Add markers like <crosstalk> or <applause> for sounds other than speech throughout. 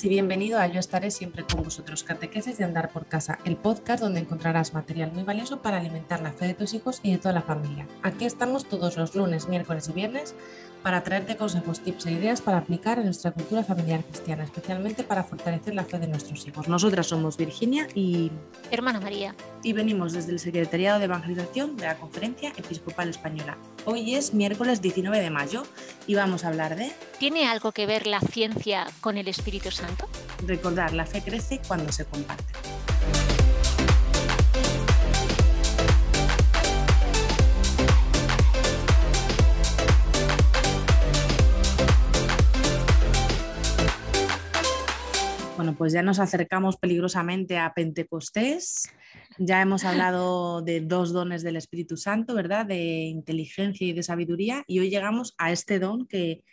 Y bienvenido a Yo estaré siempre con vosotros, catequeses de Andar por Casa, el podcast donde encontrarás material muy valioso para alimentar la fe de tus hijos y de toda la familia. Aquí estamos todos los lunes, miércoles y viernes para traerte consejos, tips e ideas para aplicar en nuestra cultura familiar cristiana, especialmente para fortalecer la fe de nuestros hijos. Nosotras somos Virginia y... Hermana María. Y venimos desde el Secretariado de Evangelización de la Conferencia Episcopal Española. Hoy es miércoles 19 de mayo y vamos a hablar de... ¿Tiene algo que ver la ciencia con el Espíritu Santo? Recordar, la fe crece cuando se comparte. Pues ya nos acercamos peligrosamente a Pentecostés. Ya hemos hablado de dos dones del Espíritu Santo, ¿verdad? De inteligencia y de sabiduría. Y hoy llegamos a este don que,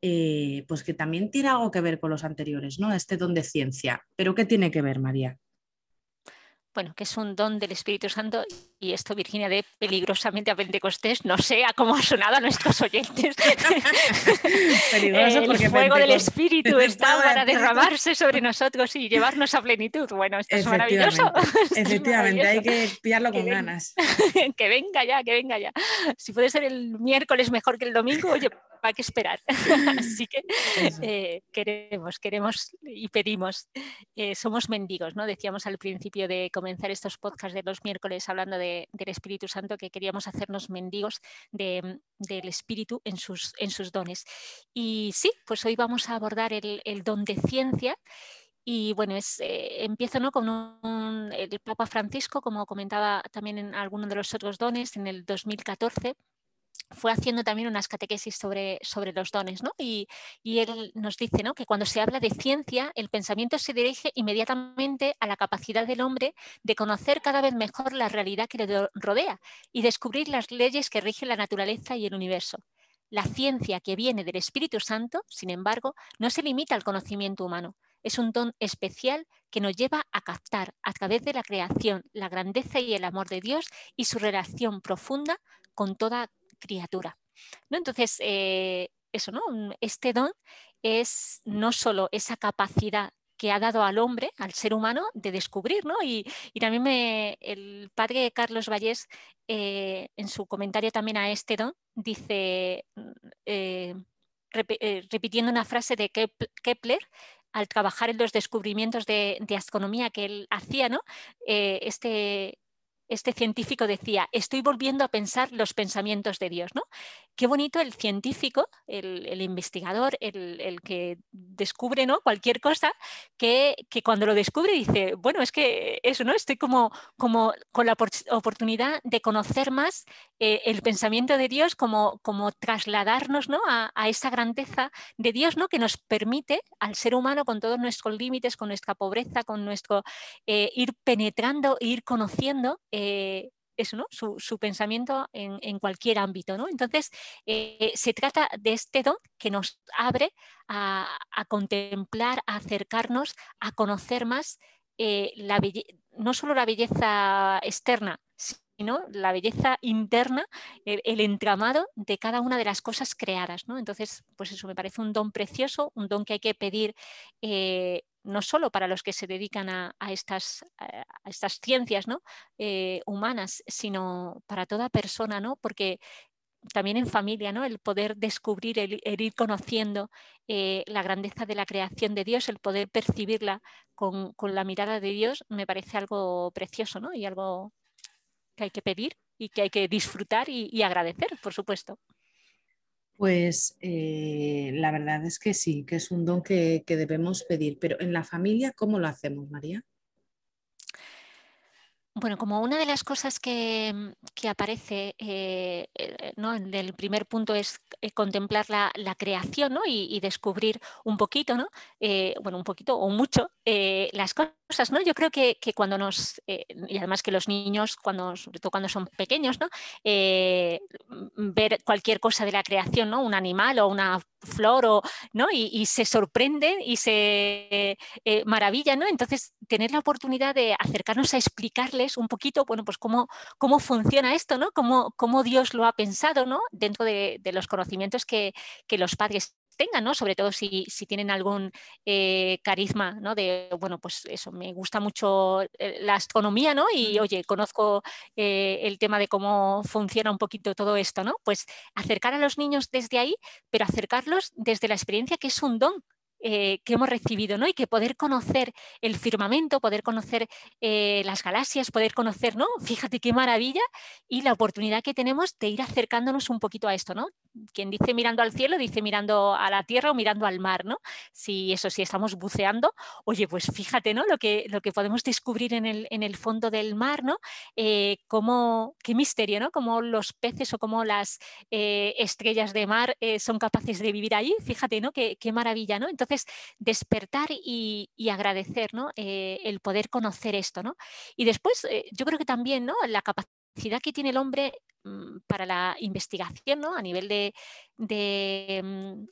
eh, pues que también tiene algo que ver con los anteriores, ¿no? Este don de ciencia. ¿Pero qué tiene que ver, María? Bueno, que es un don del Espíritu Santo, y esto, Virginia, de peligrosamente a Pentecostés, no sé a cómo ha sonado a nuestros oyentes. <laughs> el fuego del Espíritu está para derramarse sobre nosotros y llevarnos a plenitud. Bueno, esto es maravilloso. Efectivamente, <laughs> hay que pillarlo con ganas. <laughs> que venga ya, que venga ya. Si puede ser el miércoles mejor que el domingo, oye, hay que esperar. <laughs> Así que eh, queremos, queremos y pedimos. Eh, somos mendigos, ¿no? Decíamos al principio de comenzar estos podcasts de los miércoles hablando del Espíritu Santo que queríamos hacernos mendigos del Espíritu en sus, en sus dones. Y sí, pues hoy vamos a abordar el, don de ciencia. Y bueno, es, eh, empiezo ¿no? con el Papa Francisco, como comentaba también en alguno de los otros dones, en el 2014 fue haciendo también unas catequesis sobre, sobre los dones, ¿no? Y, él nos dice ¿no? que cuando se habla de ciencia, el pensamiento se dirige inmediatamente a la capacidad del hombre de conocer cada vez mejor la realidad que le rodea y descubrir las leyes que rigen la naturaleza y el universo. La ciencia que viene del Espíritu Santo, sin embargo, no se limita al conocimiento humano. Es un don especial que nos lleva a captar a través de la creación la grandeza y el amor de Dios y su relación profunda con toda criatura. ¿no? Entonces, eh, eso, ¿no? Este don es no solo esa capacidad que ha dado al hombre, al ser humano, de descubrir, ¿no? Y, también me, el padre Carlos Vallés, eh, en su comentario también a este don, dice, eh, repitiendo una frase de Kepler, al trabajar en los descubrimientos de, astronomía que él hacía, ¿no? este, este científico decía, estoy volviendo a pensar los pensamientos de Dios, ¿no? Qué bonito el científico, el, investigador, el, que descubre ¿no? cualquier cosa, que, cuando lo descubre dice, bueno, es que eso, ¿no? Estoy como, como con la oportunidad de conocer más eh, el pensamiento de Dios, como, como trasladarnos ¿no? a, esa grandeza de Dios, ¿no? Que nos permite al ser humano, con todos nuestros límites, con nuestra pobreza, con nuestro eh, ir penetrando, ir conociendo eh, eso, su, pensamiento en, cualquier ámbito. Entonces, eh, se trata de este don que nos abre a, contemplar, a acercarnos, a conocer más eh, no solo la belleza externa, sino la belleza interna, el, entramado de cada una de las cosas creadas. ¿no? Entonces, pues eso me parece un don precioso, un don que hay que pedir no solo para los que se dedican a, estas, a estas, ciencias ¿no? Eh, humanas, sino para toda persona, ¿no? porque también en familia, ¿no? el poder descubrir, el, ir conociendo eh, la grandeza de la creación de Dios, el poder percibirla con, la mirada de Dios, me parece algo precioso ¿no? y algo que hay que pedir y que hay que disfrutar y agradecer, por supuesto. Pues eh, la verdad es que sí, que es un don que, que debemos pedir, pero en la familia, ¿cómo lo hacemos, María? Bueno, como una de las cosas que, mm, aparece eh, eh, ¿no? en primer punto es eh, contemplar la, creación y, descubrir un poquito, ¿no? bueno, un poquito o mucho las cosas, ¿no? Yo creo que, cuando nos, y además que los niños, cuando, sobre todo cuando son pequeños, ¿no? ver cualquier cosa de la creación, ¿no? Un animal o una flor o, ¿no? Y, se sorprenden y se maravillan, ¿no? Entonces, tener la oportunidad de acercarnos a un poquito, bueno, pues cómo, cómo funciona esto, ¿no? Cómo, cómo Dios lo ha pensado, ¿no? Dentro de, los conocimientos que, los padres tengan, ¿no? Sobre todo si, tienen algún eh, carisma, ¿no? De, bueno, pues eso, me gusta mucho eh, la astronomía, ¿no? Y oye, conozco eh, el tema de cómo funciona un poquito todo esto, ¿no? Pues acercar a los niños desde ahí, pero acercarlos desde la experiencia que es un don, eh, que hemos recibido, ¿no? Y que poder conocer el firmamento, poder conocer eh, las galaxias, poder conocer, ¿no? <laughs> Fíjate qué maravilla y la oportunidad que tenemos de ir acercándonos un poquito a esto, ¿no? Quien dice mirando al cielo, dice mirando a la tierra o mirando al mar, ¿no? Si eso, si estamos buceando, oye, pues fíjate, ¿no? Lo que, lo que podemos descubrir en el, en el fondo del mar, ¿no? Eh, cómo, qué misterio, ¿no? Cómo los peces o cómo las estrellas de mar son capaces de vivir allí, fíjate, ¿no? Qué, qué maravilla, ¿no? Entonces, despertar y, agradecer eh, el poder conocer esto. ¿no? Y después, eh, yo creo que también ¿no? la capacidad que tiene el hombre mm, para la investigación ¿no? a nivel de, mm,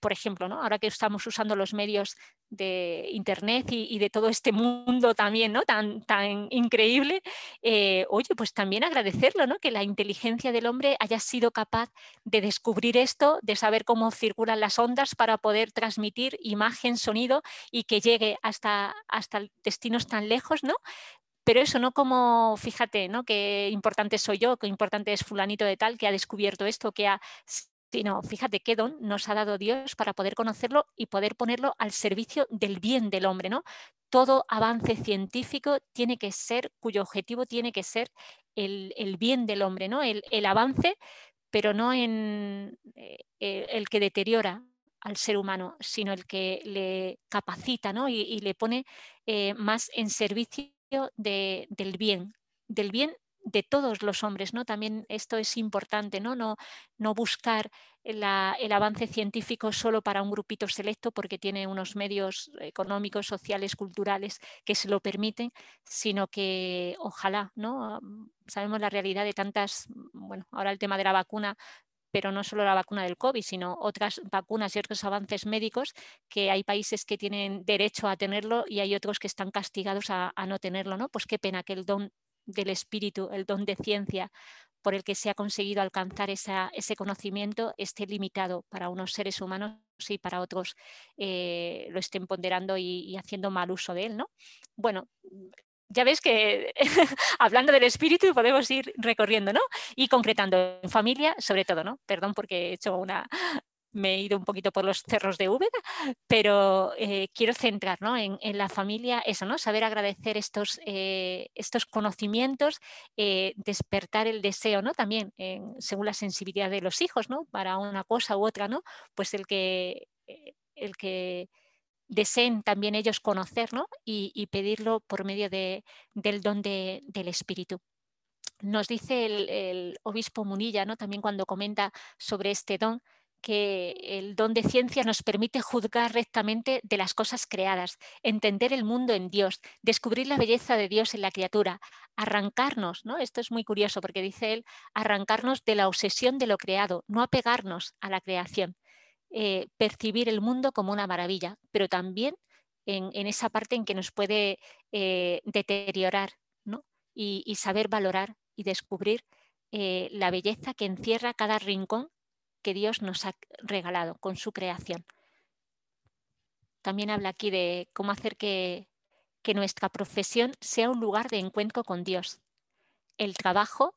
por ejemplo, ¿no? ahora que estamos usando los medios de Internet y, de todo este mundo también ¿no? tan, tan increíble, eh, oye, pues también agradecerlo, ¿no? que la inteligencia del hombre haya sido capaz de descubrir esto, de saber cómo circulan las ondas para poder transmitir imagen, sonido y que llegue hasta, hasta destinos tan lejos, ¿no? Pero eso no como, fíjate, ¿no? Qué importante soy yo, qué importante es fulanito de tal que ha descubierto esto, que ha sino fíjate qué don nos ha dado Dios para poder conocerlo y poder ponerlo al servicio del bien del hombre, ¿no? Todo avance científico tiene que ser, cuyo objetivo tiene que ser el, bien del hombre, ¿no? El, avance, pero no en eh, el que deteriora al ser humano, sino el que le capacita ¿no? y, le pone eh, más en servicio del bien, del bien de todos los hombres, ¿no? También esto es importante, ¿no? No, no buscar el avance científico solo para un grupito selecto porque tiene unos medios económicos, sociales, culturales que se lo permiten, sino que ojalá, ¿no? Sabemos la realidad de tantas, bueno, ahora el tema de la vacuna pero no solo la vacuna del COVID, sino otras vacunas y otros avances médicos que hay países que tienen derecho a tenerlo y hay otros que están castigados a, no tenerlo, ¿no? Pues qué pena que el don del espíritu, el don de ciencia por el que se ha conseguido alcanzar ese conocimiento esté limitado para unos seres humanos y para otros eh, lo estén ponderando y, haciendo mal uso de él. ¿no? Bueno, ya ves que <laughs> hablando del espíritu podemos ir recorriendo, ¿no? Y concretando en familia, sobre todo, ¿no? Perdón porque he hecho una, <laughs> me he ido un poquito por los cerros de Úbeda, pero eh, quiero centrar en, la familia eso, ¿no? Saber agradecer estos, eh, estos conocimientos, eh, despertar el deseo, ¿no? También según la sensibilidad de los hijos, ¿no? Para una cosa u otra, ¿no? Pues el que, el que deseen también ellos conocer, Y, pedirlo por medio de, del don del espíritu nos dice el, el, obispo Munilla, ¿no? también cuando comenta sobre este don, que el don de ciencia nos permite juzgar rectamente de las cosas creadas, entender el mundo en Dios, descubrir la belleza de Dios en la criatura, arrancarnos, ¿no? Esto es muy curioso porque dice él, arrancarnos de la obsesión de lo creado, no apegarnos a la creación, eh, percibir el mundo como una maravilla, pero también en, esa parte en que nos puede eh, deteriorar, ¿no? y, saber valorar y descubrir eh, la belleza que encierra cada rincón que Dios nos ha regalado con su creación. También habla aquí de cómo hacer que, nuestra profesión sea un lugar de encuentro con Dios. El trabajo,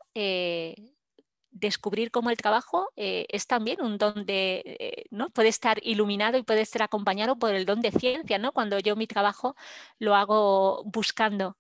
descubrir cómo el trabajo eh, es también un don de, eh, ¿no? Puede estar iluminado y puede estar acompañado por el don de ciencia, ¿no? Cuando yo mi trabajo lo hago buscando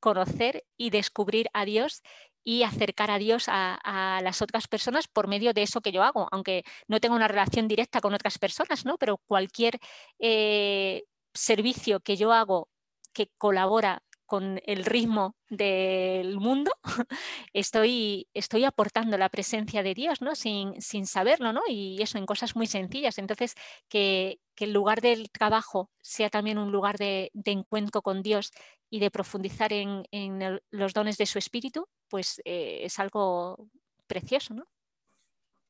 conocer y descubrir a Dios y acercar a Dios a, las otras personas por medio de eso que yo hago, aunque no tenga una relación directa con otras personas, ¿no? Pero cualquier eh, servicio que yo hago que colabora con el ritmo del mundo, <laughs> estoy, estoy aportando la presencia de Dios, ¿no? Sin, sin saberlo, ¿no? Y eso en cosas muy sencillas. Entonces, que, el lugar del trabajo sea también un lugar de, encuentro con Dios y de profundizar en, los dones de su espíritu, pues eh, es algo precioso, ¿no?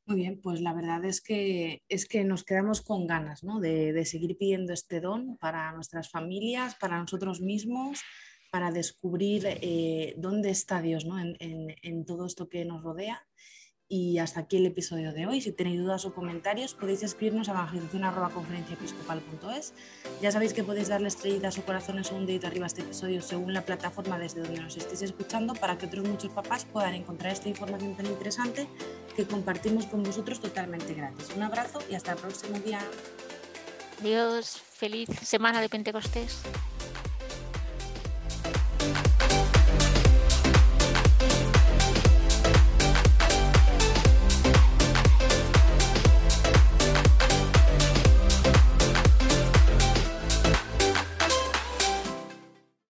Muy bien, pues la verdad es que, es que nos quedamos con ganas ¿no? de, de seguir pidiendo este don para nuestras familias, para nosotros mismos, para descubrir eh, dónde está Dios ¿no? en, todo esto que nos rodea Y hasta aquí el episodio de hoy. Si tenéis dudas o comentarios, podéis escribirnos a evangelización.conferenciaepiscopal.es. Ya sabéis que podéis darle estrellitas o corazones o un dedito arriba a este episodio según la plataforma desde donde nos estéis escuchando para que otros muchos papás puedan encontrar esta información tan interesante que compartimos con vosotros totalmente gratis. Un abrazo y hasta el próximo día. Adiós, feliz semana de Pentecostés.